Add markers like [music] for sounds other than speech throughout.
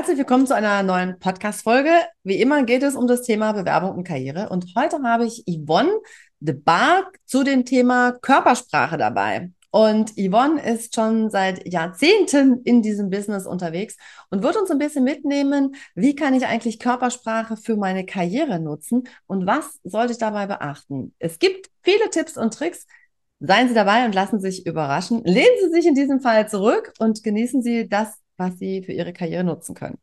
Herzlich willkommen zu einer neuen Podcast-Folge. Wie immer geht es um das Thema Bewerbung und Karriere. Und heute habe ich Yvonne de Barg zu dem Thema Körpersprache dabei. Und Yvonne ist schon seit Jahrzehnten in diesem Business unterwegs und wird uns ein bisschen mitnehmen, wie kann ich eigentlich Körpersprache für meine Karriere nutzen und was sollte ich dabei beachten. Es gibt viele Tipps und Tricks. Seien Sie dabei und lassen Sie sich überraschen. Lehnen Sie sich in diesem Fall zurück und genießen Sie das was sie für ihre Karriere nutzen können.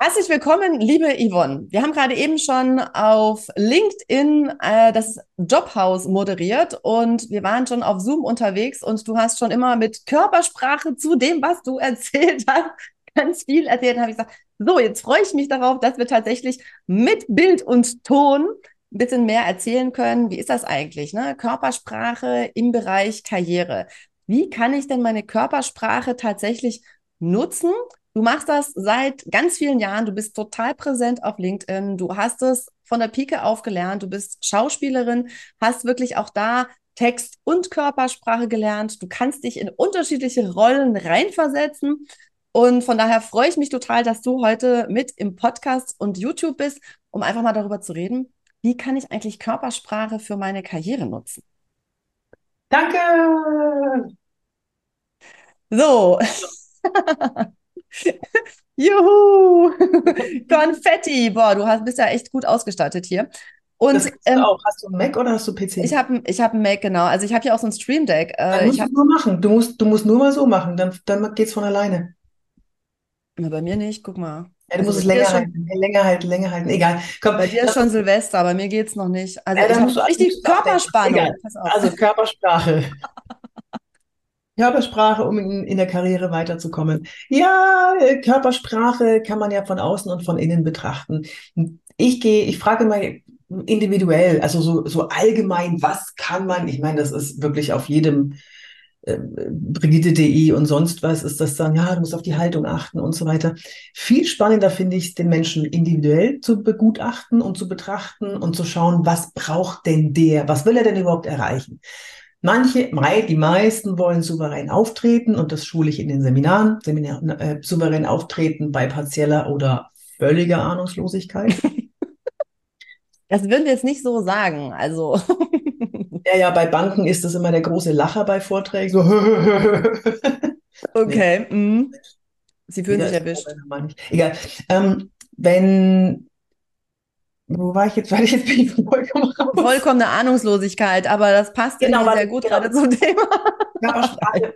Herzlich willkommen, liebe Yvonne. Wir haben gerade eben schon auf LinkedIn äh, das Jobhaus moderiert und wir waren schon auf Zoom unterwegs und du hast schon immer mit Körpersprache zu dem, was du [laughs] erzählt hast, ganz viel erzählt. habe ich gesagt, so, jetzt freue ich mich darauf, dass wir tatsächlich mit Bild und Ton ein bisschen mehr erzählen können. Wie ist das eigentlich? Ne? Körpersprache im Bereich Karriere. Wie kann ich denn meine Körpersprache tatsächlich nutzen? Du machst das seit ganz vielen Jahren. Du bist total präsent auf LinkedIn. Du hast es von der Pike auf gelernt. Du bist Schauspielerin, hast wirklich auch da Text und Körpersprache gelernt. Du kannst dich in unterschiedliche Rollen reinversetzen. Und von daher freue ich mich total, dass du heute mit im Podcast und YouTube bist, um einfach mal darüber zu reden, wie kann ich eigentlich Körpersprache für meine Karriere nutzen? Danke. So. [laughs] Juhu! Konfetti! Boah, du hast, bist ja echt gut ausgestattet hier. Und das ähm, auch. Hast du einen Mac oder hast du PC? Ich habe ich hab einen Mac, genau. Also ich habe hier auch so ein Stream Deck. Äh, dann musst ich du nur machen. Du musst, du musst nur mal so machen, dann, dann geht es von alleine. Na, bei mir nicht, guck mal. Ja, du also musst es länger halten, länger halten, länger halten. Egal. Komm, bei dir ist schon Silvester, bei mir geht es noch nicht. Also ja, ich richtig Körperspannung. Also Körpersprache. [laughs] Körpersprache, um in, in, der Karriere weiterzukommen. Ja, Körpersprache kann man ja von außen und von innen betrachten. Ich gehe, ich frage mal individuell, also so, so allgemein, was kann man, ich meine, das ist wirklich auf jedem äh, Brigitte.de und sonst was ist das dann, ja, du musst auf die Haltung achten und so weiter. Viel spannender finde ich den Menschen individuell zu begutachten und zu betrachten und zu schauen, was braucht denn der, was will er denn überhaupt erreichen? Manche, die meisten wollen souverän auftreten und das schule ich in den Seminaren, Seminar, äh, souverän auftreten bei partieller oder völliger Ahnungslosigkeit. [laughs] Das würden wir jetzt nicht so sagen. Also Ja, ja, bei Banken ist das immer der große Lacher bei Vorträgen. So. [laughs] okay. Nee. Mhm. Sie fühlen sich erwischt. Egal. Ähm, wenn wo war ich jetzt? [laughs] Weil ich jetzt bin ich vollkommen raus. Vollkommene Ahnungslosigkeit, aber das passt genau, sehr gut genau. gerade zum Thema. Körpersprache.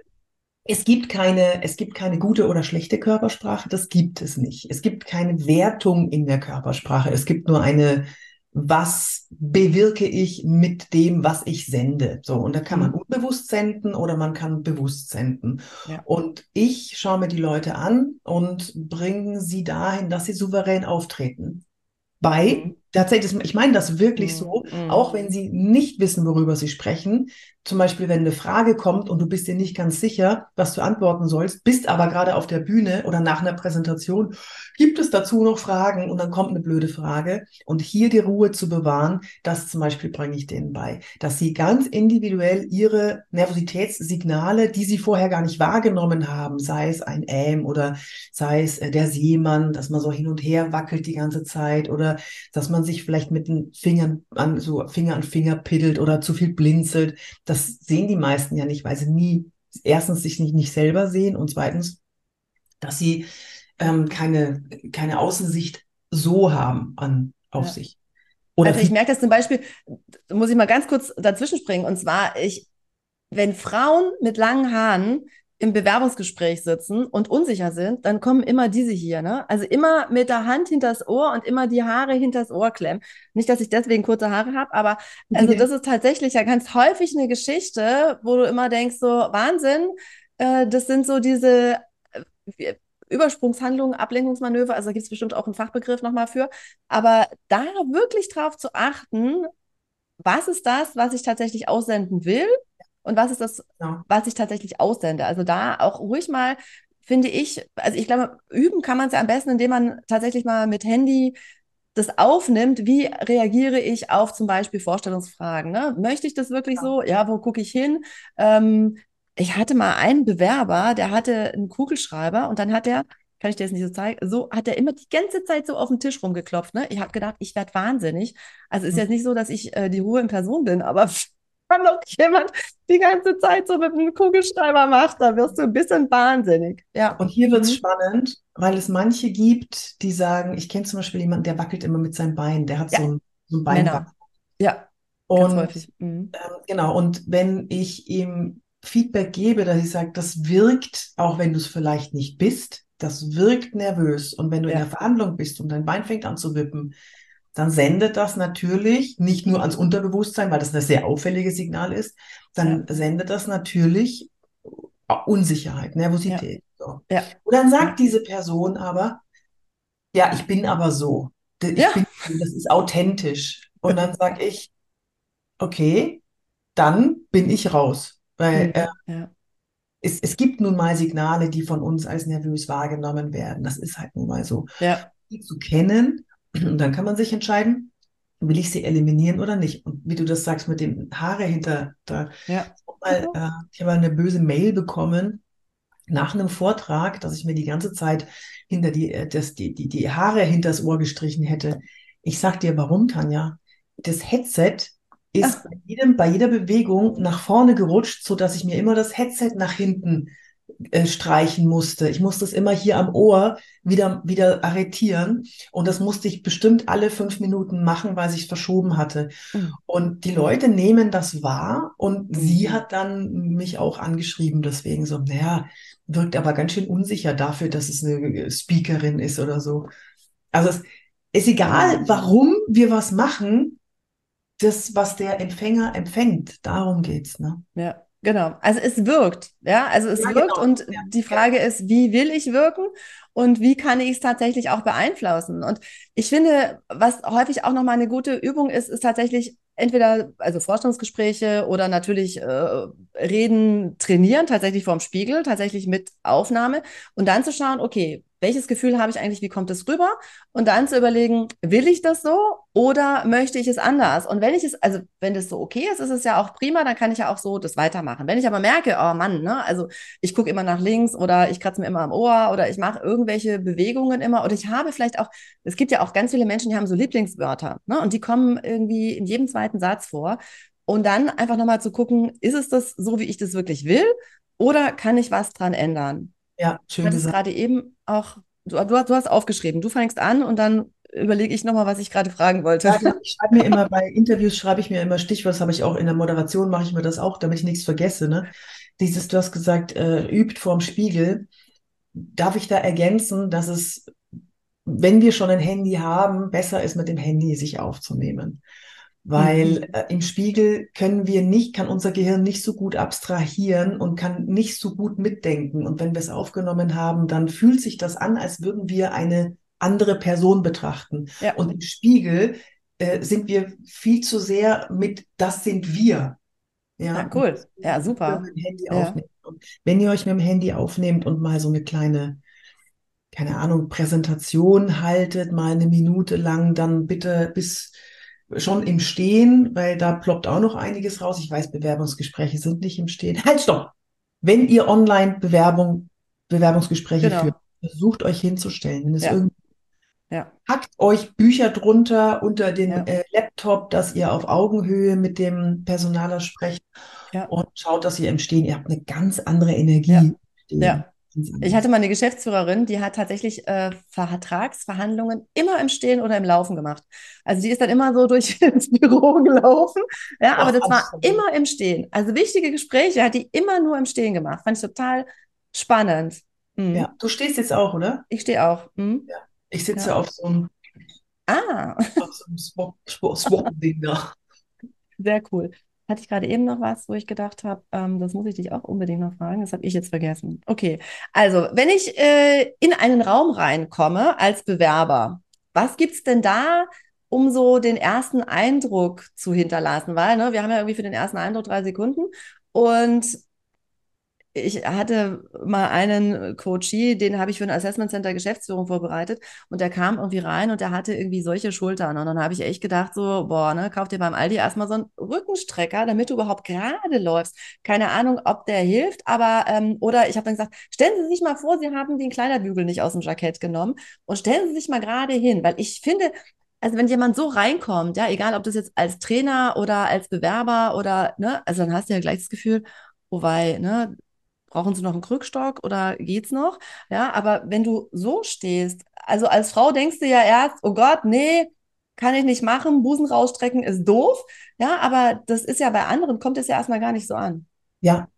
Es gibt keine, es gibt keine gute oder schlechte Körpersprache, das gibt es nicht. Es gibt keine Wertung in der Körpersprache. Es gibt nur eine, was bewirke ich mit dem, was ich sende. So, und da kann man mhm. unbewusst senden oder man kann bewusst senden. Ja. Und ich schaue mir die Leute an und bringe sie dahin, dass sie souverän auftreten. Bei mhm. Tatsächlich, ich meine das wirklich mhm. so, mhm. auch wenn sie nicht wissen, worüber sie sprechen, zum Beispiel, wenn eine Frage kommt und du bist dir nicht ganz sicher, was du antworten sollst, bist aber gerade auf der Bühne oder nach einer Präsentation, gibt es dazu noch Fragen und dann kommt eine blöde Frage. Und hier die Ruhe zu bewahren, das zum Beispiel bringe ich denen bei, dass sie ganz individuell ihre Nervositätssignale, die sie vorher gar nicht wahrgenommen haben, sei es ein Ähm oder sei es äh, der Seemann, dass man so hin und her wackelt die ganze Zeit oder dass man sich vielleicht mit den Fingern an, so Finger an Finger piddelt oder zu viel blinzelt, das sehen die meisten ja nicht, weil sie nie erstens sich nicht, nicht selber sehen und zweitens, dass sie ähm, keine, keine Außensicht so haben an, auf ja. sich. Oder also ich merke das zum Beispiel, muss ich mal ganz kurz dazwischen springen, und zwar, ich, wenn Frauen mit langen Haaren im Bewerbungsgespräch sitzen und unsicher sind, dann kommen immer diese hier, ne? Also immer mit der Hand hinters Ohr und immer die Haare hinters Ohr klemmen. Nicht, dass ich deswegen kurze Haare habe, aber also das ist tatsächlich ja ganz häufig eine Geschichte, wo du immer denkst, so Wahnsinn, äh, das sind so diese äh, Übersprungshandlungen, Ablenkungsmanöver, also da gibt es bestimmt auch einen Fachbegriff nochmal für, aber da wirklich drauf zu achten, was ist das, was ich tatsächlich aussenden will und was ist das, ja. was ich tatsächlich aussende. Also da auch ruhig mal, finde ich, also ich glaube, üben kann man es ja am besten, indem man tatsächlich mal mit Handy das aufnimmt, wie reagiere ich auf zum Beispiel Vorstellungsfragen. Ne? Möchte ich das wirklich ja. so? Ja, wo gucke ich hin? Ähm, ich hatte mal einen Bewerber, der hatte einen Kugelschreiber und dann hat er kann ich dir jetzt nicht so zeigen, so hat er immer die ganze Zeit so auf den Tisch rumgeklopft. Ne? Ich habe gedacht, ich werde wahnsinnig. Also ist hm. jetzt nicht so, dass ich äh, die Ruhe in Person bin, aber wenn noch jemand die ganze Zeit so mit einem Kugelschreiber macht, da wirst du ein bisschen wahnsinnig. Ja. Und hier wird es mhm. spannend, weil es manche gibt, die sagen, ich kenne zum Beispiel jemanden, der wackelt immer mit seinem Bein, der hat ja. so ein, so ein Bein. Ja. Und mhm. ähm, genau, und wenn ich ihm Feedback gebe, dass ich sage, das wirkt, auch wenn du es vielleicht nicht bist, das wirkt nervös. Und wenn du ja. in der Verhandlung bist und dein Bein fängt an zu wippen, dann sendet das natürlich nicht nur ans Unterbewusstsein, weil das ein sehr auffälliges Signal ist, dann ja. sendet das natürlich Unsicherheit, Nervosität. Ja. Ja. Und dann sagt diese Person aber, ja, ich bin aber so. Ich bin, das ist authentisch. Und dann sage ich, okay, dann bin ich raus. Weil äh, es, es gibt nun mal Signale, die von uns als nervös wahrgenommen werden. Das ist halt nun mal so. Die zu kennen, und dann kann man sich entscheiden, will ich sie eliminieren oder nicht. Und wie du das sagst mit dem Haare hinter da. Ja. Mal, äh, ich habe eine böse Mail bekommen nach einem Vortrag, dass ich mir die ganze Zeit hinter die, äh, das, die, die, die Haare hinters Ohr gestrichen hätte. Ich sag dir, warum, Tanja? Das Headset ist bei, jedem, bei jeder Bewegung nach vorne gerutscht, so dass ich mir immer das Headset nach hinten äh, streichen musste. Ich musste es immer hier am Ohr wieder, wieder arretieren. Und das musste ich bestimmt alle fünf Minuten machen, weil sich verschoben hatte. Mhm. Und die Leute nehmen das wahr und mhm. sie hat dann mich auch angeschrieben, deswegen so, naja, wirkt aber ganz schön unsicher dafür, dass es eine Speakerin ist oder so. Also es ist egal, warum wir was machen, das, was der Empfänger empfängt. Darum geht's, ne? Ja. Genau, also es wirkt, ja, also es ja, wirkt genau. und ja. die Frage ist, wie will ich wirken und wie kann ich es tatsächlich auch beeinflussen? Und ich finde, was häufig auch nochmal eine gute Übung ist, ist tatsächlich entweder also Vorstellungsgespräche oder natürlich äh, Reden trainieren, tatsächlich vorm Spiegel, tatsächlich mit Aufnahme und dann zu schauen, okay, welches Gefühl habe ich eigentlich, wie kommt es rüber? Und dann zu überlegen, will ich das so oder möchte ich es anders? Und wenn ich es, also wenn das so okay ist, ist es ja auch prima, dann kann ich ja auch so das weitermachen. Wenn ich aber merke, oh Mann, ne, also ich gucke immer nach links oder ich kratze mir immer am Ohr oder ich mache irgendwelche Bewegungen immer oder ich habe vielleicht auch, es gibt ja auch ganz viele Menschen, die haben so Lieblingswörter, ne, und die kommen irgendwie in jedem zweiten Satz vor. Und dann einfach nochmal zu gucken, ist es das so, wie ich das wirklich will? Oder kann ich was dran ändern? Ja, schön du gesagt. gerade eben auch, du, du, du, hast aufgeschrieben, du fängst an und dann überlege ich nochmal, was ich gerade fragen wollte. Ja, ich schreibe mir immer bei Interviews, schreibe ich mir immer Stichwort, das habe ich auch in der Moderation, mache ich mir das auch, damit ich nichts vergesse. Ne? Dieses, du hast gesagt, äh, übt vorm Spiegel. Darf ich da ergänzen, dass es, wenn wir schon ein Handy haben, besser ist, mit dem Handy sich aufzunehmen weil mhm. äh, im Spiegel können wir nicht, kann unser Gehirn nicht so gut abstrahieren und kann nicht so gut mitdenken. Und wenn wir es aufgenommen haben, dann fühlt sich das an, als würden wir eine andere Person betrachten. Ja. Und im Spiegel äh, sind wir viel zu sehr mit, das sind wir. Ja, ja cool. Ja, super. Ja. Und wenn ihr euch mit dem Handy aufnehmt und mal so eine kleine, keine Ahnung, Präsentation haltet, mal eine Minute lang, dann bitte bis schon im Stehen, weil da ploppt auch noch einiges raus. Ich weiß, Bewerbungsgespräche sind nicht im Stehen. [laughs] Halt, stopp! Wenn ihr online Bewerbung, Bewerbungsgespräche genau. führt, versucht euch hinzustellen. Wenn es ja. irgendwie ja. Hackt euch Bücher drunter unter den ja. äh, Laptop, dass ihr auf Augenhöhe mit dem Personaler sprecht ja. und schaut, dass ihr im Stehen, ihr habt eine ganz andere Energie. Ja. Ich hatte mal eine Geschäftsführerin, die hat tatsächlich äh, Vertragsverhandlungen immer im Stehen oder im Laufen gemacht. Also die ist dann immer so durch [laughs] ins Büro gelaufen. Ja, aber das war immer im Stehen. Also wichtige Gespräche hat die immer nur im Stehen gemacht. Fand ich total spannend. Mhm. Ja, du stehst jetzt auch, oder? Ich stehe auch. Mhm. Ja. Ich sitze ja. auf so einem, ah. auf so einem Swap-Ding da. Sehr cool. Hatte ich gerade eben noch was, wo ich gedacht habe, ähm, das muss ich dich auch unbedingt noch fragen. Das habe ich jetzt vergessen. Okay, also wenn ich äh, in einen Raum reinkomme als Bewerber, was gibt es denn da, um so den ersten Eindruck zu hinterlassen? Weil ne, wir haben ja irgendwie für den ersten Eindruck drei Sekunden und ich hatte mal einen Coachie, den habe ich für ein Assessment Center Geschäftsführung vorbereitet und der kam irgendwie rein und der hatte irgendwie solche Schultern und dann habe ich echt gedacht so, boah, ne, kauf dir beim Aldi erstmal so einen Rückenstrecker, damit du überhaupt gerade läufst. Keine Ahnung, ob der hilft, aber ähm, oder ich habe dann gesagt, stellen Sie sich mal vor, Sie haben den Kleiderbügel nicht aus dem Jackett genommen und stellen Sie sich mal gerade hin, weil ich finde, also wenn jemand so reinkommt, ja, egal ob das jetzt als Trainer oder als Bewerber oder, ne, also dann hast du ja gleich das Gefühl, wobei, ne, brauchen sie noch einen Krückstock oder geht's noch? Ja, aber wenn du so stehst, also als Frau denkst du ja erst, oh Gott, nee, kann ich nicht machen, Busen rausstrecken ist doof. Ja, aber das ist ja bei anderen, kommt es ja erstmal gar nicht so an. Ja,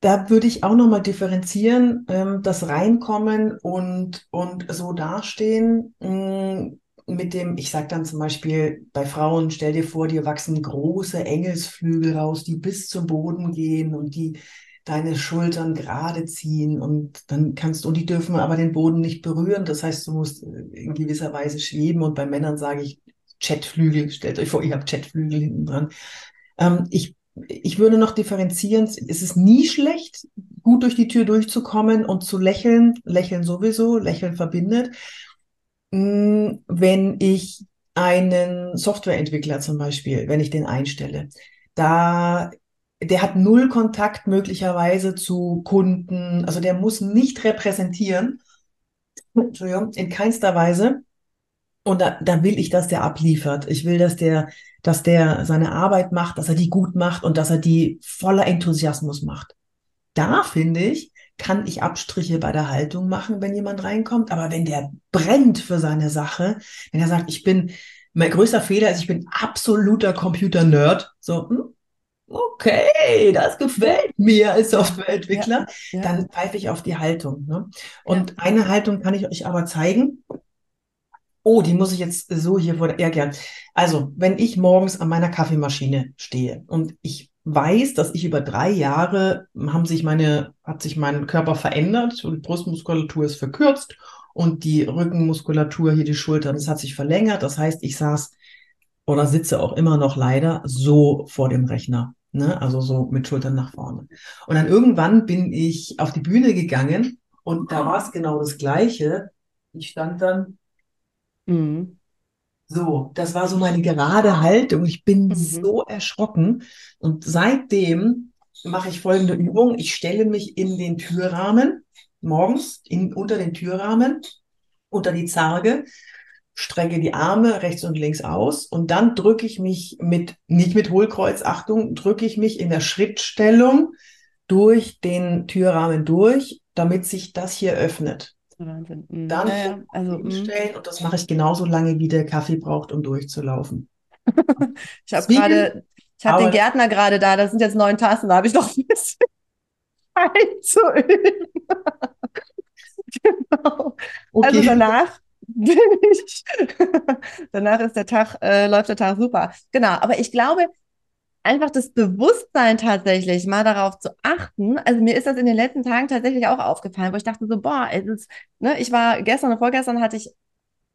da würde ich auch nochmal differenzieren, ähm, das Reinkommen und, und so dastehen. Mm, mit dem, ich sage dann zum Beispiel bei Frauen, stell dir vor, dir wachsen große Engelsflügel raus, die bis zum Boden gehen und die deine Schultern gerade ziehen und dann kannst du, und die dürfen aber den Boden nicht berühren. Das heißt, du musst äh, in gewisser Weise schweben und bei Männern sage ich Chatflügel. Stellt euch vor, ihr habt Chatflügel hinten dran. Ähm, ich, ich würde noch differenzieren. Es ist nie schlecht, gut durch die Tür durchzukommen und zu lächeln. Lächeln sowieso. Lächeln verbindet. Mm, wenn ich einen Softwareentwickler zum Beispiel, wenn ich den einstelle, da der hat null Kontakt möglicherweise zu Kunden, also der muss nicht repräsentieren, Entschuldigung, in keinster Weise. Und da, da will ich, dass der abliefert. Ich will, dass der, dass der seine Arbeit macht, dass er die gut macht und dass er die voller Enthusiasmus macht. Da finde ich, kann ich Abstriche bei der Haltung machen, wenn jemand reinkommt. Aber wenn der brennt für seine Sache, wenn er sagt, ich bin, mein größter Fehler ist, ich bin absoluter Computer-Nerd, so, hm, okay, das gefällt mir als Softwareentwickler, ja, ja. dann pfeife ich auf die Haltung. Ne? Und ja. eine Haltung kann ich euch aber zeigen. Oh, die muss ich jetzt so hier vor der, ja gern. Also, wenn ich morgens an meiner Kaffeemaschine stehe und ich weiß, dass ich über drei Jahre haben sich meine, hat sich mein Körper verändert und die Brustmuskulatur ist verkürzt und die Rückenmuskulatur hier die Schultern, das hat sich verlängert. Das heißt, ich saß oder sitze auch immer noch leider so vor dem Rechner. Ne? Also so mit Schultern nach vorne. Und dann irgendwann bin ich auf die Bühne gegangen und da war es genau das Gleiche. Ich stand dann mhm. so, das war so meine gerade Haltung. Ich bin mhm. so erschrocken. Und seitdem mache ich folgende Übung. Ich stelle mich in den Türrahmen, morgens in, unter den Türrahmen, unter die Zarge strecke die Arme rechts und links aus und dann drücke ich mich mit, nicht mit Hohlkreuz, Achtung, drücke ich mich in der Schrittstellung durch den Türrahmen durch, damit sich das hier öffnet. Wahnsinn. Mhm. Dann ja, also, mhm. hinstellen und das mache ich genauso lange, wie der Kaffee braucht, um durchzulaufen. [laughs] ich habe gerade, ich habe den Gärtner gerade da, das sind jetzt neun Tassen, da habe ich noch ein bisschen [laughs] Zeit zu üben. [laughs] genau. Okay. Also danach bin [laughs] ich. Danach ist der Tag, äh, läuft der Tag super. Genau, aber ich glaube, einfach das Bewusstsein tatsächlich mal darauf zu achten. Also mir ist das in den letzten Tagen tatsächlich auch aufgefallen, wo ich dachte so, boah, es ist, ne, ich war gestern und vorgestern hatte ich,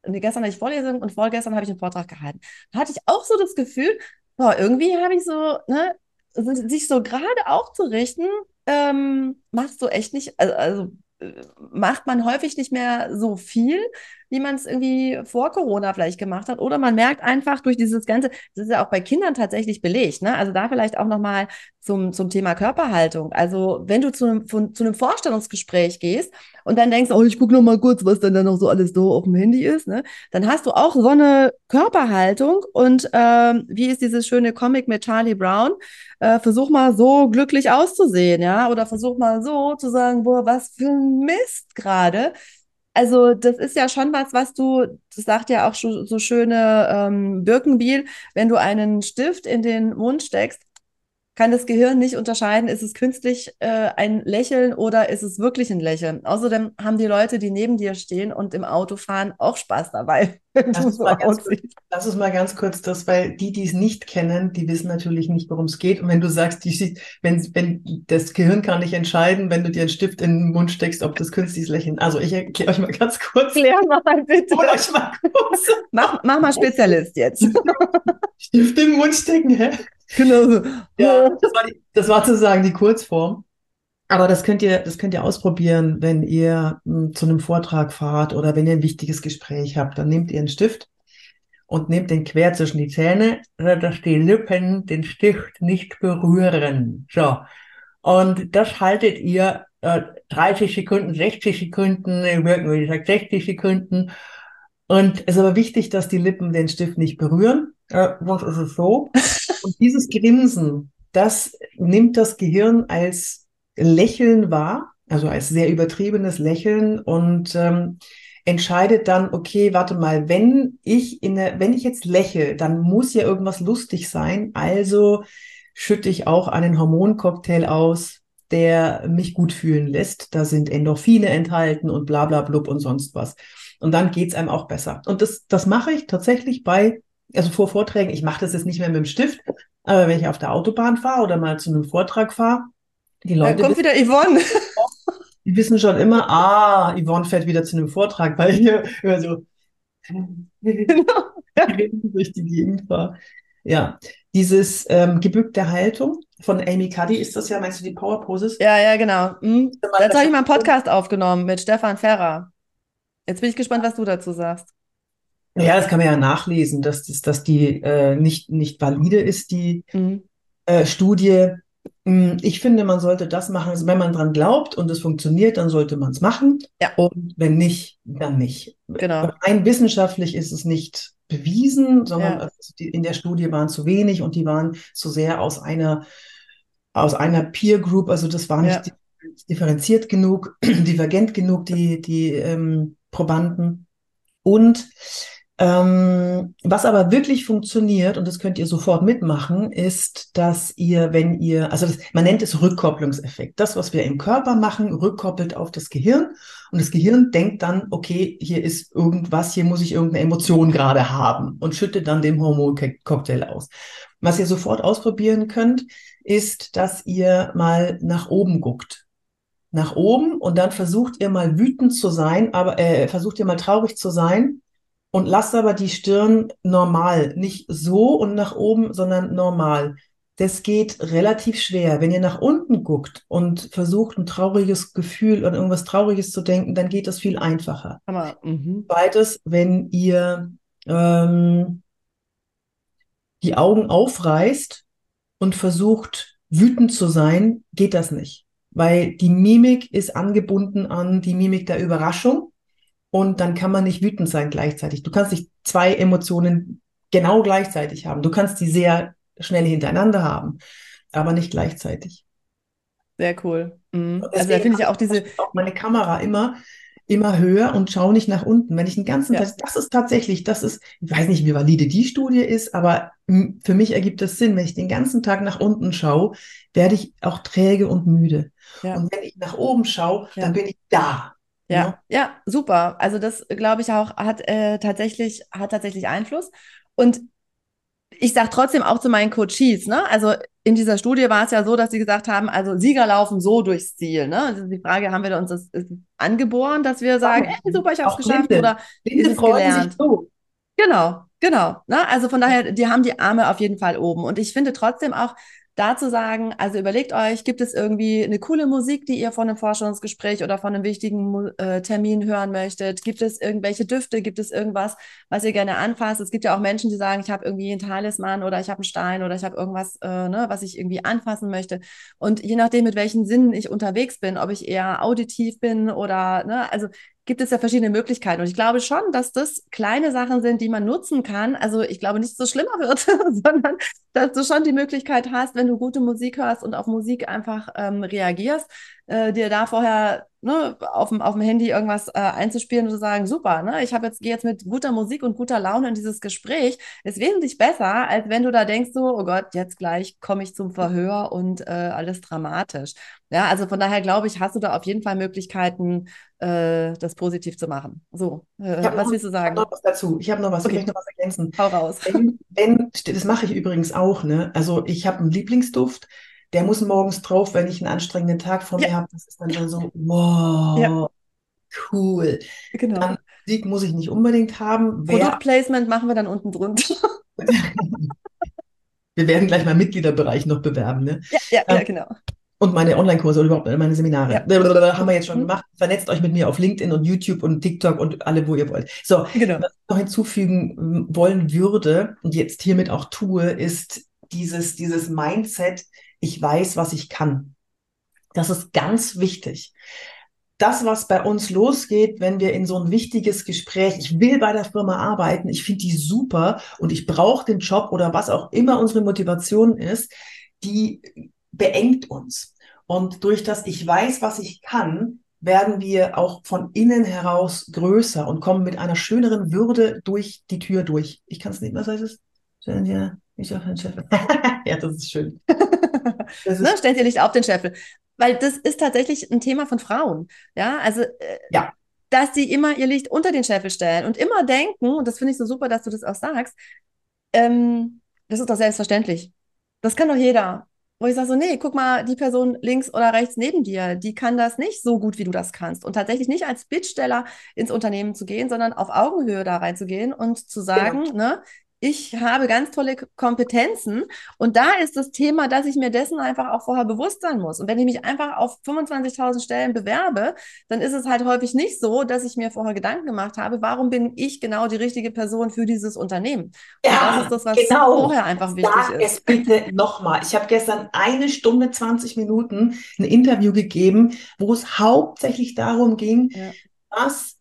nee, gestern hatte ich Vorlesung und vorgestern habe ich einen Vortrag gehalten. Da hatte ich auch so das Gefühl, boah, irgendwie habe ich so, ne, sich so gerade aufzurichten, ähm, machst du echt nicht, also, also macht man häufig nicht mehr so viel, wie man es irgendwie vor Corona vielleicht gemacht hat. Oder man merkt einfach durch dieses Ganze, das ist ja auch bei Kindern tatsächlich belegt, ne? Also da vielleicht auch nochmal zum, zum Thema Körperhaltung. Also wenn du zu einem, von, zu einem Vorstellungsgespräch gehst und dann denkst, oh, ich gucke nochmal kurz, was denn da noch so alles so auf dem Handy ist, ne? Dann hast du auch so eine Körperhaltung und ähm, wie ist dieses schöne Comic mit Charlie Brown? Äh, versuch mal so glücklich auszusehen, ja? Oder versuch mal so zu sagen, boah, was für ein Mist gerade also das ist ja schon was, was du, das sagt ja auch so schöne ähm, Birkenbiel, wenn du einen Stift in den Mund steckst, kann das Gehirn nicht unterscheiden, ist es künstlich äh, ein Lächeln oder ist es wirklich ein Lächeln. Außerdem haben die Leute, die neben dir stehen und im Auto fahren, auch Spaß dabei. [laughs] Lass uns, so mal ganz kurz, lass uns mal ganz kurz das, weil die, die es nicht kennen, die wissen natürlich nicht, worum es geht. Und wenn du sagst, die, wenn, wenn das Gehirn kann nicht entscheiden, wenn du dir einen Stift in den Mund steckst, ob das künstliches Lächeln. Also ich erkläre euch mal ganz kurz. Klär mal bitte. Hol euch mal kurz. Mach, mach mal Spezialist jetzt. [laughs] Stift im Mund stecken, hä? Genau so. Ja, das war, die, das war sozusagen die Kurzform. Aber das könnt ihr, das könnt ihr ausprobieren, wenn ihr mh, zu einem Vortrag fahrt oder wenn ihr ein wichtiges Gespräch habt. Dann nehmt ihr einen Stift und nehmt den quer zwischen die Zähne, dass die Lippen den Stift nicht berühren. So. Und das haltet ihr äh, 30 Sekunden, 60 Sekunden, wie gesagt 60 Sekunden. Und es ist aber wichtig, dass die Lippen den Stift nicht berühren. Äh, was ist es so? Und dieses Grinsen, das nimmt das Gehirn als Lächeln wahr, also als sehr übertriebenes Lächeln und ähm, entscheidet dann, okay, warte mal, wenn ich in der, wenn ich jetzt lächle, dann muss ja irgendwas lustig sein. Also schütte ich auch einen Hormoncocktail aus, der mich gut fühlen lässt. Da sind Endorphine enthalten und bla bla blub und sonst was. Und dann geht's einem auch besser. Und das, das mache ich tatsächlich bei, also vor Vorträgen, ich mache das jetzt nicht mehr mit dem Stift, aber wenn ich auf der Autobahn fahre oder mal zu einem Vortrag fahre, die Leute. Da kommt wieder Yvonne. [laughs] Die wissen schon immer, ah, Yvonne fährt wieder zu einem Vortrag, weil hier immer so [laughs] [laughs] genau. durch die Gegend war. Ja, dieses ähm, gebückte Haltung von Amy Cuddy ist das ja, meinst du die Power Poses? Ja, ja, genau. Mhm. Dazu habe ich mal einen Podcast aufgenommen mit Stefan Ferrer. Jetzt bin ich gespannt, was du dazu sagst. Ja, das kann man ja nachlesen, dass, das, dass die äh, nicht, nicht valide ist, die mhm. äh, Studie. Hm, ich finde, man sollte das machen, also wenn man dran glaubt und es funktioniert, dann sollte man es machen. Ja. Und wenn nicht, dann nicht. Genau. Rein wissenschaftlich ist es nicht bewiesen, sondern ja. in der Studie waren zu wenig und die waren zu sehr aus einer, aus einer Peer Group, also das war nicht ja. differenziert genug, [clears throat] divergent genug, die, die ähm, Probanden. Und ähm, was aber wirklich funktioniert, und das könnt ihr sofort mitmachen, ist, dass ihr, wenn ihr, also das, man nennt es Rückkopplungseffekt. Das, was wir im Körper machen, rückkoppelt auf das Gehirn. Und das Gehirn denkt dann, okay, hier ist irgendwas, hier muss ich irgendeine Emotion gerade haben und schüttet dann den Hormoncocktail aus. Was ihr sofort ausprobieren könnt, ist, dass ihr mal nach oben guckt nach oben und dann versucht ihr mal wütend zu sein, aber äh, versucht ihr mal traurig zu sein und lasst aber die Stirn normal, nicht so und nach oben, sondern normal. Das geht relativ schwer. Wenn ihr nach unten guckt und versucht, ein trauriges Gefühl an irgendwas Trauriges zu denken, dann geht das viel einfacher. Aber, mhm. Zweites, wenn ihr ähm, die Augen aufreißt und versucht, wütend zu sein, geht das nicht. Weil die Mimik ist angebunden an die Mimik der Überraschung und dann kann man nicht wütend sein gleichzeitig. Du kannst nicht zwei Emotionen genau gleichzeitig haben. Du kannst die sehr schnell hintereinander haben, aber nicht gleichzeitig. Sehr cool. Mhm. Also da finde ich auch diese. Auch meine Kamera immer, immer höher und schaue nicht nach unten. Wenn ich den ganzen ja. Tag, das ist tatsächlich, das ist, ich weiß nicht, wie valide die Studie ist, aber für mich ergibt das Sinn. Wenn ich den ganzen Tag nach unten schaue, werde ich auch träge und müde. Ja. Und wenn ich nach oben schaue, ja. dann bin ich da. Ja, ja, ja, super. Also das glaube ich auch hat äh, tatsächlich hat tatsächlich Einfluss. Und ich sage trotzdem auch zu meinen Coaches, ne? Also in dieser Studie war es ja so, dass sie gesagt haben, also Sieger laufen so durchs Ziel. Ne? Also die Frage, haben wir uns das angeboren, dass wir sagen, hey, super, ich habe es geschafft Blinde. oder Blinde ist es gelernt? So. Genau, genau. Ne? Also von daher, die haben die Arme auf jeden Fall oben. Und ich finde trotzdem auch, dazu sagen, also überlegt euch, gibt es irgendwie eine coole Musik, die ihr von einem Forschungsgespräch oder von einem wichtigen äh, Termin hören möchtet? Gibt es irgendwelche Düfte? Gibt es irgendwas, was ihr gerne anfasst? Es gibt ja auch Menschen, die sagen, ich habe irgendwie einen Talisman oder ich habe einen Stein oder ich habe irgendwas, äh, ne, was ich irgendwie anfassen möchte. Und je nachdem, mit welchen Sinnen ich unterwegs bin, ob ich eher auditiv bin oder, ne, also gibt es ja verschiedene Möglichkeiten. Und ich glaube schon, dass das kleine Sachen sind, die man nutzen kann. Also ich glaube nicht, dass es schlimmer wird, [laughs] sondern dass du schon die Möglichkeit hast, wenn du gute Musik hörst und auf Musik einfach ähm, reagierst, äh, dir da vorher ne, auf, dem, auf dem Handy irgendwas äh, einzuspielen und zu sagen, super, ne, ich habe jetzt, gehe jetzt mit guter Musik und guter Laune in dieses Gespräch, ist wesentlich besser, als wenn du da denkst, so, oh Gott, jetzt gleich komme ich zum Verhör und äh, alles dramatisch. Ja, also von daher glaube ich, hast du da auf jeden Fall Möglichkeiten, äh, das positiv zu machen. So, äh, was noch, willst du sagen? Ich habe noch was dazu. Ich habe noch was, okay. ich noch was ergänzen. Hau raus. Wenn, wenn, das mache ich übrigens auch, ne? Also ich habe einen Lieblingsduft, der muss morgens drauf, wenn ich einen anstrengenden Tag vor ja. mir habe. Das ist dann schon so, wow, ja. cool. Genau. Dann Musik muss ich nicht unbedingt haben. Produktplacement machen wir dann unten drunter. [laughs] wir werden gleich mal Mitgliederbereich noch bewerben, ne? Ja, ja, ja ähm, genau. Und meine Online-Kurse oder überhaupt meine Seminare. Ja. Haben wir jetzt schon mhm. gemacht. Vernetzt euch mit mir auf LinkedIn und YouTube und TikTok und alle, wo ihr wollt. So, genau. was ich noch hinzufügen wollen würde und jetzt hiermit auch tue, ist dieses, dieses Mindset, ich weiß, was ich kann. Das ist ganz wichtig. Das, was bei uns losgeht, wenn wir in so ein wichtiges Gespräch, ich will bei der Firma arbeiten, ich finde die super und ich brauche den Job oder was auch immer unsere Motivation ist, die beengt uns. Und durch das ich weiß, was ich kann, werden wir auch von innen heraus größer und kommen mit einer schöneren Würde durch die Tür durch. Ich kann es nicht, was heißt es? [laughs] Ja, das ist schön. [laughs] Ne, stellt ihr Licht auf den Scheffel. Weil das ist tatsächlich ein Thema von Frauen. Ja, also äh, ja. dass sie immer ihr Licht unter den Scheffel stellen und immer denken, und das finde ich so super, dass du das auch sagst, ähm, das ist doch selbstverständlich. Das kann doch jeder wo ich sage so, nee, guck mal, die Person links oder rechts neben dir, die kann das nicht so gut, wie du das kannst. Und tatsächlich nicht als Bittsteller ins Unternehmen zu gehen, sondern auf Augenhöhe da reinzugehen und zu sagen, genau. ne, ich habe ganz tolle Kompetenzen und da ist das Thema, dass ich mir dessen einfach auch vorher bewusst sein muss. Und wenn ich mich einfach auf 25.000 Stellen bewerbe, dann ist es halt häufig nicht so, dass ich mir vorher Gedanken gemacht habe, warum bin ich genau die richtige Person für dieses Unternehmen? Ja, und das ist das, was genau. vorher einfach wichtig Sag ist. es bitte nochmal. Ich habe gestern eine Stunde 20 Minuten ein Interview gegeben, wo es hauptsächlich darum ging, ja. was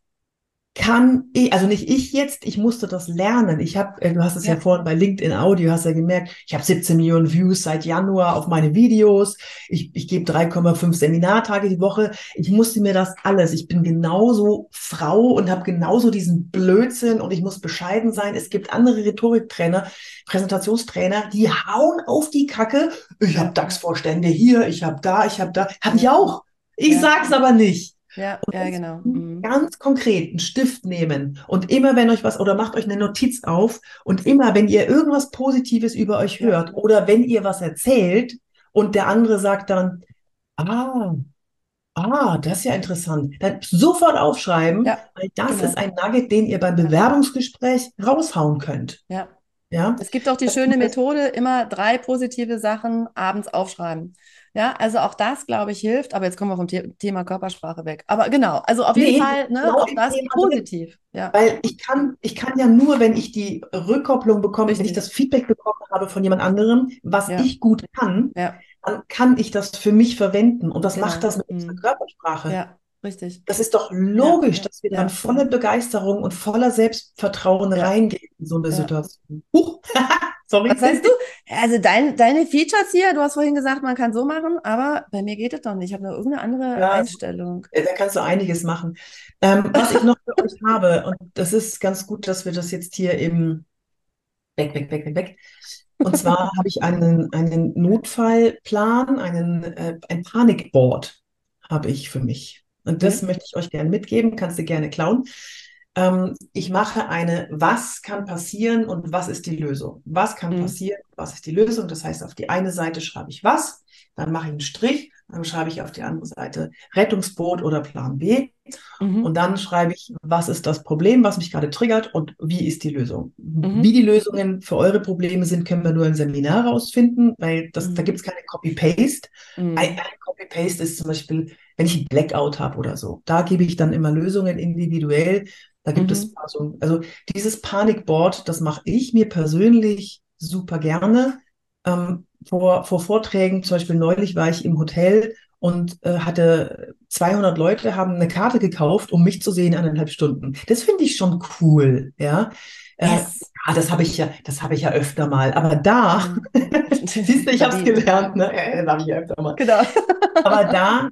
kann ich, also nicht ich jetzt, ich musste das lernen. Ich habe, äh, du hast es ja. ja vorhin bei LinkedIn Audio, hast ja gemerkt, ich habe 17 Millionen Views seit Januar auf meine Videos. Ich, ich gebe 3,5 Seminartage die Woche. Ich musste mir das alles. Ich bin genauso Frau und habe genauso diesen Blödsinn und ich muss bescheiden sein. Es gibt andere Rhetoriktrainer, Präsentationstrainer, die hauen auf die Kacke. Ich habe DAX-Vorstände hier, ich habe da, ich habe da. Habe ich auch. Ich ja. sag's aber nicht. Ja, ja, genau. Mhm. Ganz konkret einen Stift nehmen und immer, wenn euch was oder macht euch eine Notiz auf und immer, wenn ihr irgendwas Positives über euch hört oder wenn ihr was erzählt und der andere sagt dann, ah, ah, das ist ja interessant, dann sofort aufschreiben, ja, weil das genau. ist ein Nugget, den ihr beim Bewerbungsgespräch raushauen könnt. Ja. Ja. Es gibt auch die das schöne Methode, immer drei positive Sachen abends aufschreiben. Ja, also auch das, glaube ich, hilft. Aber jetzt kommen wir vom The Thema Körpersprache weg. Aber genau, also auf jeden nee, Fall, ne, genau auch das Thema positiv. Ja. Weil ich kann, ich kann ja nur, wenn ich die Rückkopplung bekomme, Richtig. wenn ich das Feedback bekommen habe von jemand anderem, was ja. ich gut kann, ja. dann kann ich das für mich verwenden. Und das genau. macht das mit mhm. unserer Körpersprache. Ja. Richtig. Das ist doch logisch, ja, dass wir dann voller Begeisterung und voller Selbstvertrauen reingehen in so eine Situation. Huch. [laughs] Sorry. Was heißt du? Also dein, deine Features hier, du hast vorhin gesagt, man kann so machen, aber bei mir geht es doch nicht. Ich habe noch irgendeine andere ja, Einstellung. Da kannst du einiges machen. Ähm, was ich noch für euch [laughs] habe, und das ist ganz gut, dass wir das jetzt hier eben weg, weg, weg, weg, weg. Und zwar [laughs] habe ich einen, einen Notfallplan, einen, äh, ein Panikboard habe ich für mich. Und das mhm. möchte ich euch gerne mitgeben, kannst du gerne klauen ähm, ich mache eine, was kann passieren und was ist die Lösung? Was kann mhm. passieren, was ist die Lösung? Das heißt, auf die eine Seite schreibe ich was, dann mache ich einen Strich, dann schreibe ich auf die andere Seite Rettungsboot oder Plan B. Mhm. Und dann schreibe ich, was ist das Problem, was mich gerade triggert und wie ist die Lösung. Mhm. Wie die Lösungen für eure Probleme sind, können wir nur im Seminar rausfinden, weil das, da mhm. gibt es keine Copy-Paste. Mhm. Ein, ein Copy-Paste ist zum Beispiel, wenn ich einen Blackout habe oder so. Da gebe ich dann immer Lösungen individuell da gibt es also, also dieses Panikboard, das mache ich mir persönlich super gerne. Ähm, vor, vor Vorträgen, zum Beispiel neulich war ich im Hotel und äh, hatte 200 Leute haben eine Karte gekauft, um mich zu sehen eineinhalb Stunden. Das finde ich schon cool, ja. Äh, yes. Äh, ja, das habe ich ja, das habe ich ja öfter mal. Aber da, mhm. [laughs] siehst du, ich habe es gelernt, ne? Ja, das habe ich ja öfter mal. Genau. [laughs] Aber da,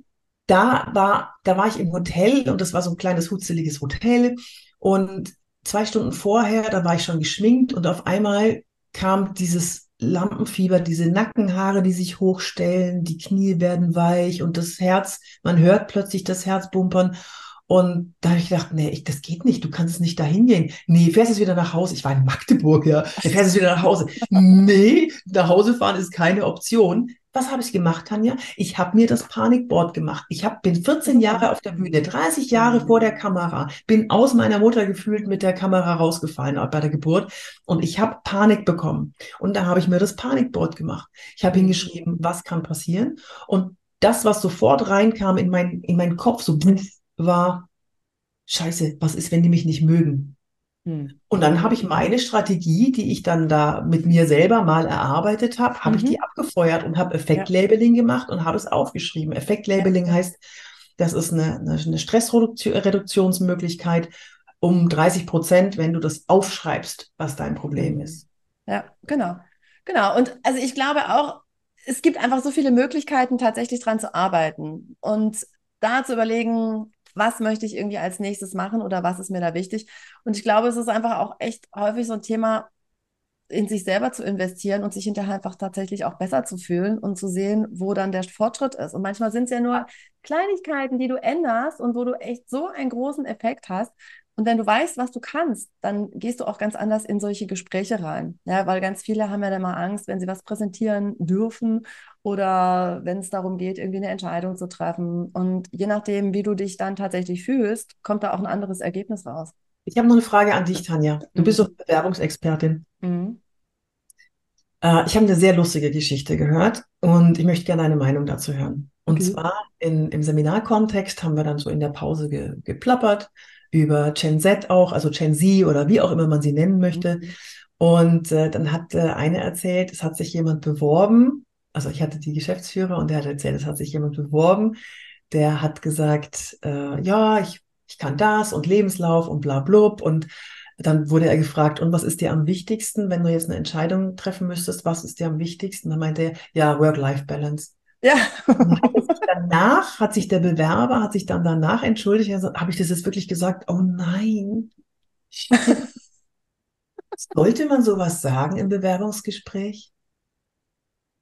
da war, da war ich im Hotel und das war so ein kleines hutzeliges Hotel und zwei Stunden vorher, da war ich schon geschminkt und auf einmal kam dieses Lampenfieber, diese Nackenhaare, die sich hochstellen, die Knie werden weich und das Herz, man hört plötzlich das Herz bumpern. Und da habe ich gedacht, nee, ich, das geht nicht, du kannst nicht dahin gehen. Nee, fährst jetzt wieder nach Hause. Ich war in Magdeburg, ja. Fährst jetzt wieder nach Hause. nee, nach Hause fahren ist keine Option. Was habe ich gemacht, Tanja? Ich habe mir das Panikboard gemacht. Ich hab, bin 14 Jahre auf der Bühne, 30 Jahre vor der Kamera, bin aus meiner Mutter gefühlt mit der Kamera rausgefallen bei der Geburt und ich habe Panik bekommen. Und da habe ich mir das Panikboard gemacht. Ich habe hingeschrieben, was kann passieren und das, was sofort reinkam in, mein, in meinen Kopf, so war, scheiße, was ist, wenn die mich nicht mögen? Hm. Und dann habe ich meine Strategie, die ich dann da mit mir selber mal erarbeitet habe, habe mhm. ich die abgefeuert und habe Effektlabeling ja. gemacht und habe es aufgeschrieben. Effektlabeling ja. heißt, das ist eine, eine Stressreduktionsmöglichkeit um 30 Prozent, wenn du das aufschreibst, was dein Problem ist. Ja, genau. Genau. Und also ich glaube auch, es gibt einfach so viele Möglichkeiten, tatsächlich dran zu arbeiten und da zu überlegen, was möchte ich irgendwie als nächstes machen oder was ist mir da wichtig. Und ich glaube, es ist einfach auch echt häufig so ein Thema, in sich selber zu investieren und sich hinterher einfach tatsächlich auch besser zu fühlen und zu sehen, wo dann der Fortschritt ist. Und manchmal sind es ja nur Kleinigkeiten, die du änderst und wo du echt so einen großen Effekt hast. Und wenn du weißt, was du kannst, dann gehst du auch ganz anders in solche Gespräche rein. Ja, weil ganz viele haben ja dann mal Angst, wenn sie was präsentieren dürfen oder wenn es darum geht, irgendwie eine Entscheidung zu treffen. Und je nachdem, wie du dich dann tatsächlich fühlst, kommt da auch ein anderes Ergebnis raus. Ich habe noch eine Frage an dich, Tanja. Du mhm. bist doch Bewerbungsexpertin. Mhm. Äh, ich habe eine sehr lustige Geschichte gehört und ich möchte gerne deine Meinung dazu hören. Und okay. zwar in, im Seminarkontext haben wir dann so in der Pause ge, geplappert über Gen Z auch, also Gen Z oder wie auch immer man sie nennen möchte. Mhm. Und äh, dann hat äh, eine erzählt, es hat sich jemand beworben. Also ich hatte die Geschäftsführer und der hat erzählt, es hat sich jemand beworben. Der hat gesagt, äh, ja, ich, ich kann das und Lebenslauf und bla blub. Und dann wurde er gefragt, und was ist dir am wichtigsten, wenn du jetzt eine Entscheidung treffen müsstest, was ist dir am wichtigsten? Dann meinte er, ja, Work-Life-Balance. Ja. danach hat sich der Bewerber, hat sich dann danach entschuldigt, also, habe ich das jetzt wirklich gesagt? Oh nein. [laughs] Sollte man sowas sagen im Bewerbungsgespräch?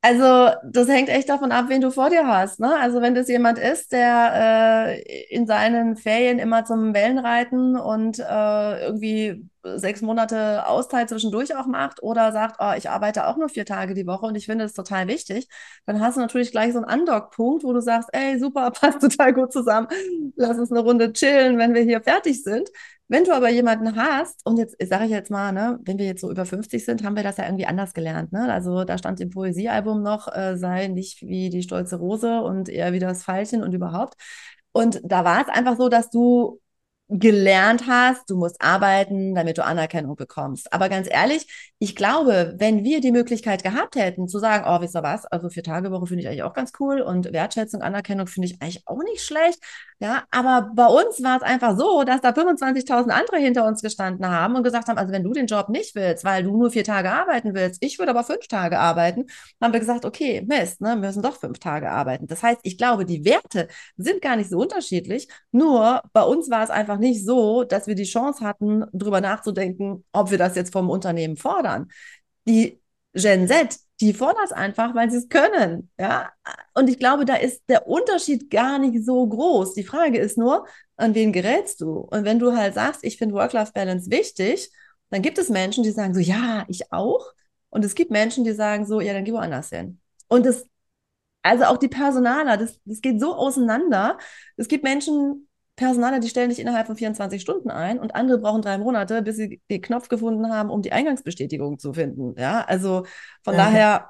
Also, das hängt echt davon ab, wen du vor dir hast. Ne? Also, wenn das jemand ist, der äh, in seinen Ferien immer zum Wellenreiten und äh, irgendwie sechs Monate Auszeit zwischendurch auch macht oder sagt, oh, ich arbeite auch nur vier Tage die Woche und ich finde es total wichtig, dann hast du natürlich gleich so einen Andockpunkt, wo du sagst, ey, super, [laughs] passt total gut zusammen, lass uns eine Runde chillen, wenn wir hier fertig sind. Wenn du aber jemanden hast, und jetzt sage ich jetzt mal, ne, wenn wir jetzt so über 50 sind, haben wir das ja irgendwie anders gelernt. Ne? Also da stand im Poesiealbum noch, äh, sei nicht wie die stolze Rose und eher wie das Veilchen und überhaupt. Und da war es einfach so, dass du gelernt hast, du musst arbeiten, damit du Anerkennung bekommst. Aber ganz ehrlich, ich glaube, wenn wir die Möglichkeit gehabt hätten, zu sagen, oh, wisst ihr was, also vier Tage Woche finde ich eigentlich auch ganz cool und Wertschätzung, Anerkennung finde ich eigentlich auch nicht schlecht. Ja, aber bei uns war es einfach so, dass da 25.000 andere hinter uns gestanden haben und gesagt haben, also wenn du den Job nicht willst, weil du nur vier Tage arbeiten willst, ich würde aber fünf Tage arbeiten, haben wir gesagt, okay, Mist, ne, wir müssen doch fünf Tage arbeiten. Das heißt, ich glaube, die Werte sind gar nicht so unterschiedlich, nur bei uns war es einfach nicht so, dass wir die Chance hatten, darüber nachzudenken, ob wir das jetzt vom Unternehmen fordern. Die Gen Z, die fordern es einfach, weil sie es können. Ja? Und ich glaube, da ist der Unterschied gar nicht so groß. Die Frage ist nur, an wen gerätst du? Und wenn du halt sagst, ich finde Work-Life-Balance wichtig, dann gibt es Menschen, die sagen so, ja, ich auch. Und es gibt Menschen, die sagen so, ja, dann geh woanders hin. Und das, also auch die Personaler, das, das geht so auseinander. Es gibt Menschen, Personaler, die stellen dich innerhalb von 24 Stunden ein und andere brauchen drei Monate, bis sie den Knopf gefunden haben, um die Eingangsbestätigung zu finden. Ja, also von ja. daher.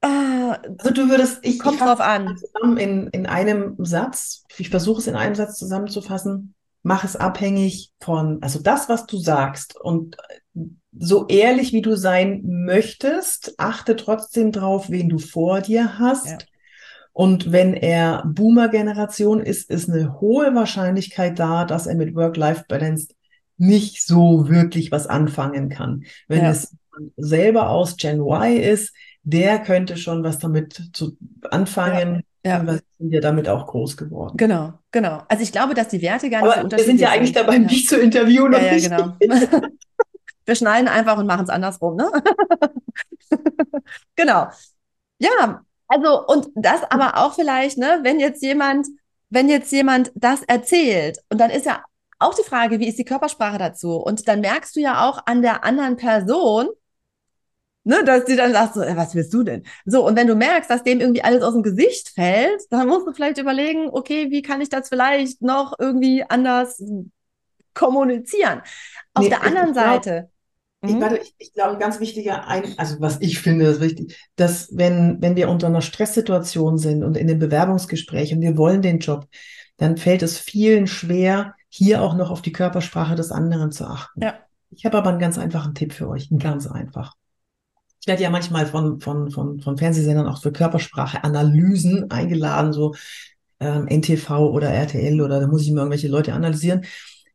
Ah, also du würdest, ich kommt drauf an. Zusammen in, in einem Satz, ich versuche es in einem Satz zusammenzufassen, mach es abhängig von, also das, was du sagst und so ehrlich wie du sein möchtest, achte trotzdem drauf, wen du vor dir hast. Ja. Und wenn er Boomer-Generation ist, ist eine hohe Wahrscheinlichkeit da, dass er mit Work-Life-Balance nicht so wirklich was anfangen kann. Wenn ja. es selber aus Gen Y ist, der könnte schon was damit zu anfangen. Ja. Ja. Wir sind ja damit auch groß geworden. Genau, genau. Also ich glaube, dass die Werte gar nicht Aber so unterschiedlich sind. Wir sind ja eigentlich dabei, ja. mich zu interviewen. Ja, ja, genau. [laughs] wir schneiden einfach und machen es andersrum, ne? [laughs] genau. Ja, also, und das aber auch vielleicht, ne, wenn jetzt jemand, wenn jetzt jemand das erzählt, und dann ist ja auch die Frage, wie ist die Körpersprache dazu? Und dann merkst du ja auch an der anderen Person, ne, dass die dann sagt, so, äh, was willst du denn? So, und wenn du merkst, dass dem irgendwie alles aus dem Gesicht fällt, dann musst du vielleicht überlegen, okay, wie kann ich das vielleicht noch irgendwie anders kommunizieren? Auf nee, der anderen Seite, Ich, warte, ich, ich glaube, ganz wichtiger, ein, also was ich finde, ist wichtig, dass wenn, wenn wir unter einer Stresssituation sind und in den Bewerbungsgesprächen, wir wollen den Job, dann fällt es vielen schwer, hier auch noch auf die Körpersprache des anderen zu achten. Ja. Ich habe aber einen ganz einfachen Tipp für euch, ganz einfach. Ich werde ja manchmal von, von, von, von Fernsehsendern auch für Körpersprache-Analysen eingeladen, so ähm, NTV oder RTL oder da muss ich mir irgendwelche Leute analysieren.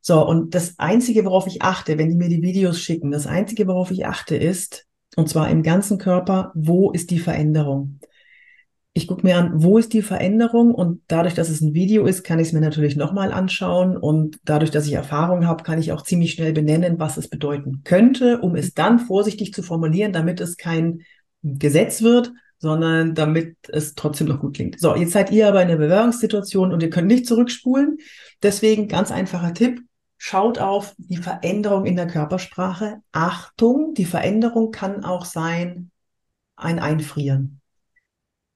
So, und das Einzige, worauf ich achte, wenn die mir die Videos schicken, das Einzige, worauf ich achte, ist, und zwar im ganzen Körper, wo ist die Veränderung? Ich gucke mir an, wo ist die Veränderung und dadurch, dass es ein Video ist, kann ich es mir natürlich nochmal anschauen und dadurch, dass ich Erfahrung habe, kann ich auch ziemlich schnell benennen, was es bedeuten könnte, um es dann vorsichtig zu formulieren, damit es kein Gesetz wird, sondern damit es trotzdem noch gut klingt. So, jetzt seid ihr aber in der Bewerbungssituation und ihr könnt nicht zurückspulen. Deswegen ganz einfacher Tipp, Schaut auf die Veränderung in der Körpersprache. Achtung, die Veränderung kann auch sein ein Einfrieren.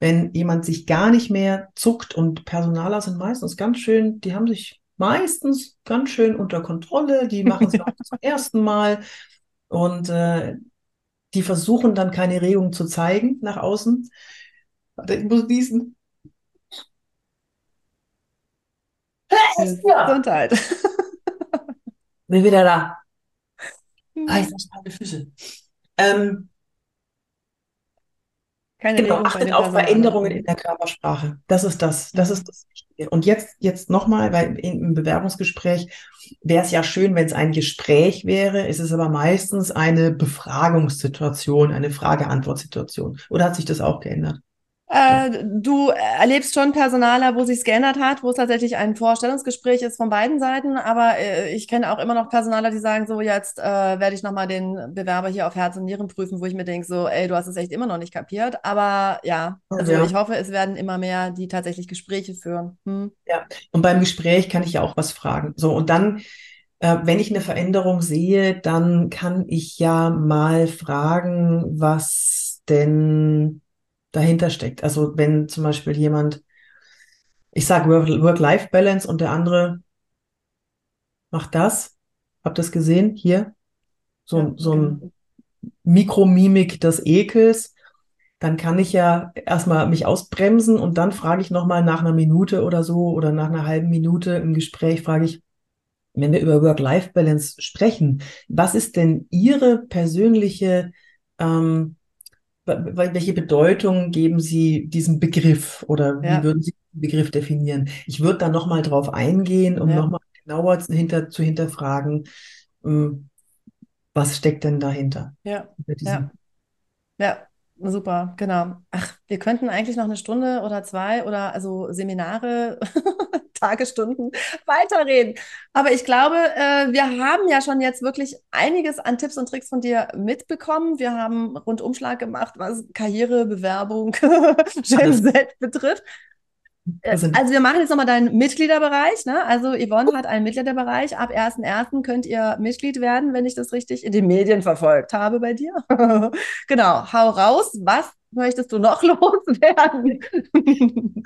Wenn jemand sich gar nicht mehr zuckt und Personaler sind meistens ganz schön, die haben sich meistens ganz schön unter Kontrolle, die machen es auch zum [laughs] ersten Mal und äh, die versuchen dann keine Regung zu zeigen nach außen. Warte, ich muss niesen. Gesundheit. Bin wieder da. Mhm. Ah, ich habe Füße. Ähm, Keine genau, achtet auf Veränderungen in der Körpersprache. Das ist das. Das ist das Wichtige. Und jetzt, jetzt nochmal, weil im Bewerbungsgespräch wäre es ja schön, wenn es ein Gespräch wäre. Es ist aber meistens eine Befragungssituation, eine Frage-Antwort-Situation. Oder hat sich das auch geändert? Äh, du erlebst schon Personaler, wo sich's geändert hat, wo es tatsächlich ein Vorstellungsgespräch ist von beiden Seiten. Aber äh, ich kenne auch immer noch Personaler, die sagen so, jetzt äh, werde ich nochmal den Bewerber hier auf Herz und Nieren prüfen, wo ich mir denke so, ey, du hast es echt immer noch nicht kapiert. Aber ja, also ja. ich hoffe, es werden immer mehr, die tatsächlich Gespräche führen. Hm? Ja, und beim Gespräch kann ich ja auch was fragen. So, und dann äh, wenn ich eine Veränderung sehe, dann kann ich ja mal fragen, was denn dahinter steckt. Also wenn zum Beispiel jemand, ich sage Work-Life-Balance und der andere macht das, habt ihr das gesehen? Hier, so, ja, so ein Mikromimik des Ekels, dann kann ich ja erstmal mich ausbremsen und dann frage ich nochmal nach einer Minute oder so oder nach einer halben Minute im Gespräch, frage ich, wenn wir über Work-Life-Balance sprechen, was ist denn Ihre persönliche ähm, welche Bedeutung geben Sie diesem Begriff oder wie ja. würden Sie den Begriff definieren? Ich würde da nochmal drauf eingehen, um ja. nochmal genauer hinter, zu hinterfragen, ähm, was steckt denn dahinter? Ja. Ja. ja, super, genau. Ach, wir könnten eigentlich noch eine Stunde oder zwei oder also Seminare [laughs] Tagesstunden [laughs] weiterreden. Aber ich glaube, äh, wir haben ja schon jetzt wirklich einiges an Tipps und Tricks von dir mitbekommen. Wir haben Rundumschlag gemacht, was Karriere, Bewerbung, [laughs] Gen Z betrifft. Äh, also wir machen jetzt nochmal deinen Mitgliederbereich. Ne? Also Yvonne hat einen Mitgliederbereich. Ab 1.1. könnt ihr Mitglied werden, wenn ich das richtig in den Medien verfolgt habe bei dir. [laughs] genau, hau raus. Was möchtest du noch [laughs] loswerden?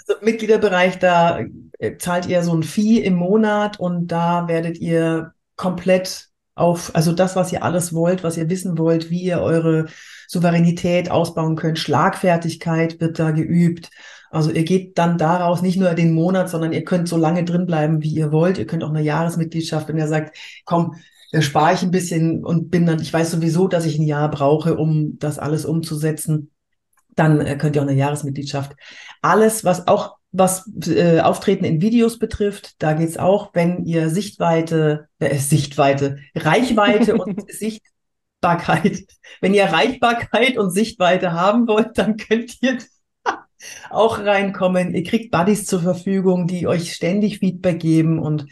Also Mitgliederbereich, da äh, zahlt ihr so ein Fee im Monat und da werdet ihr komplett auf, also das, was ihr alles wollt, was ihr wissen wollt, wie ihr eure Souveränität ausbauen könnt, Schlagfertigkeit wird da geübt. Also ihr geht dann daraus nicht nur den Monat, sondern ihr könnt so lange drin bleiben, wie ihr wollt. Ihr könnt auch eine Jahresmitgliedschaft, wenn ihr sagt, komm, da spare ich ein bisschen und bin dann, ich weiß sowieso, dass ich ein Jahr brauche, um das alles umzusetzen dann äh, könnt ihr auch eine Jahresmitgliedschaft. Alles, was auch was äh, Auftreten in Videos betrifft, da geht's auch, wenn ihr Sichtweite, äh, Sichtweite, Reichweite und [laughs] Sichtbarkeit, wenn ihr Reichbarkeit und Sichtweite haben wollt, dann könnt ihr auch reinkommen. Ihr kriegt Buddies zur Verfügung, die euch ständig Feedback geben und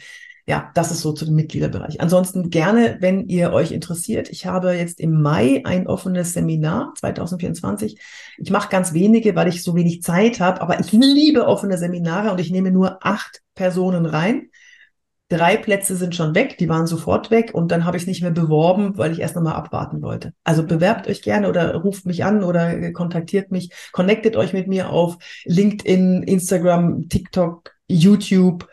ja, das ist so zu dem Mitgliederbereich. Ansonsten gerne, wenn ihr euch interessiert. Ich habe jetzt im Mai ein offenes Seminar 2024. Ich mache ganz wenige, weil ich so wenig Zeit habe, aber ich liebe offene Seminare und ich nehme nur acht Personen rein. Drei Plätze sind schon weg, die waren sofort weg und dann habe ich es nicht mehr beworben, weil ich erst nochmal abwarten wollte. Also bewerbt euch gerne oder ruft mich an oder kontaktiert mich, connectet euch mit mir auf LinkedIn, Instagram, TikTok, YouTube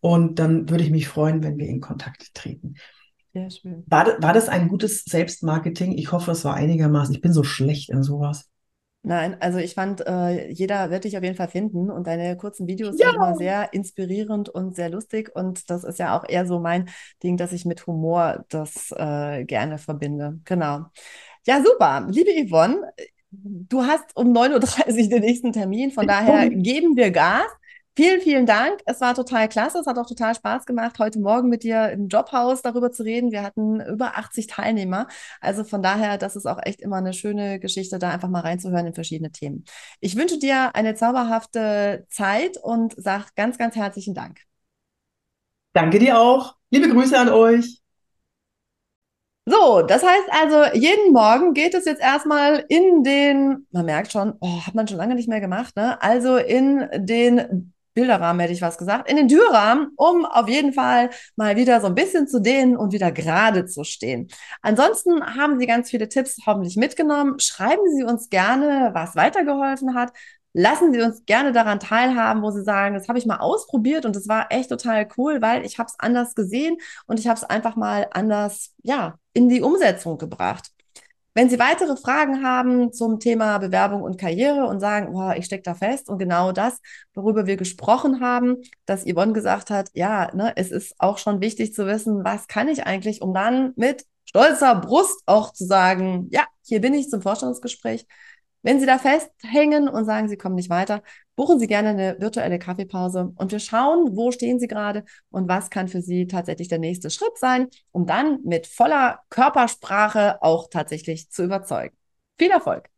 und dann würde ich mich freuen, wenn wir in Kontakt treten. Sehr schön. War, war das ein gutes Selbstmarketing? Ich hoffe, es war einigermaßen. Ich bin so schlecht in sowas. Nein, also ich fand, äh, jeder wird dich auf jeden Fall finden und deine kurzen Videos ja. sind immer sehr inspirierend und sehr lustig und das ist ja auch eher so mein Ding, dass ich mit Humor das äh, gerne verbinde. Genau. Ja, super. Liebe Yvonne, du hast um 9.30 Uhr den nächsten Termin, von daher geben wir Gas. Vielen, vielen Dank. Es war total klasse. Es hat auch total Spaß gemacht, heute Morgen mit dir im Jobhaus darüber zu reden. Wir hatten über 80 Teilnehmer. Also von daher, das ist auch echt immer eine schöne Geschichte, da einfach mal reinzuhören in verschiedene Themen. Ich wünsche dir eine zauberhafte Zeit und sag ganz, ganz herzlichen Dank. Danke dir auch. Liebe Grüße an euch. So, das heißt also, jeden Morgen geht es jetzt erstmal in den, man merkt schon, oh, hat man schon lange nicht mehr gemacht, ne? Also in den Bilderrahmen hätte ich was gesagt, in den Türrahmen, um auf jeden Fall mal wieder so ein bisschen zu dehnen und wieder gerade zu stehen. Ansonsten haben Sie ganz viele Tipps hoffentlich mitgenommen. Schreiben Sie uns gerne, was weitergeholfen hat. Lassen Sie uns gerne daran teilhaben, wo Sie sagen, das habe ich mal ausprobiert und das war echt total cool, weil ich habe es anders gesehen und ich habe es einfach mal anders, ja, in die Umsetzung gebracht. Wenn Sie weitere Fragen haben zum Thema Bewerbung und Karriere und sagen, boah, ich stecke da fest und genau das, worüber wir gesprochen haben, dass Yvonne gesagt hat, ja, ne, es ist auch schon wichtig zu wissen, was kann ich eigentlich, um dann mit stolzer Brust auch zu sagen, ja, hier bin ich zum Vorstellungsgespräch. Wenn Sie da festhängen und sagen, Sie kommen nicht weiter, buchen Sie gerne eine virtuelle Kaffeepause und wir schauen, wo stehen Sie gerade und was kann für Sie tatsächlich der nächste Schritt sein, um dann mit voller Körpersprache auch tatsächlich zu überzeugen. Viel Erfolg!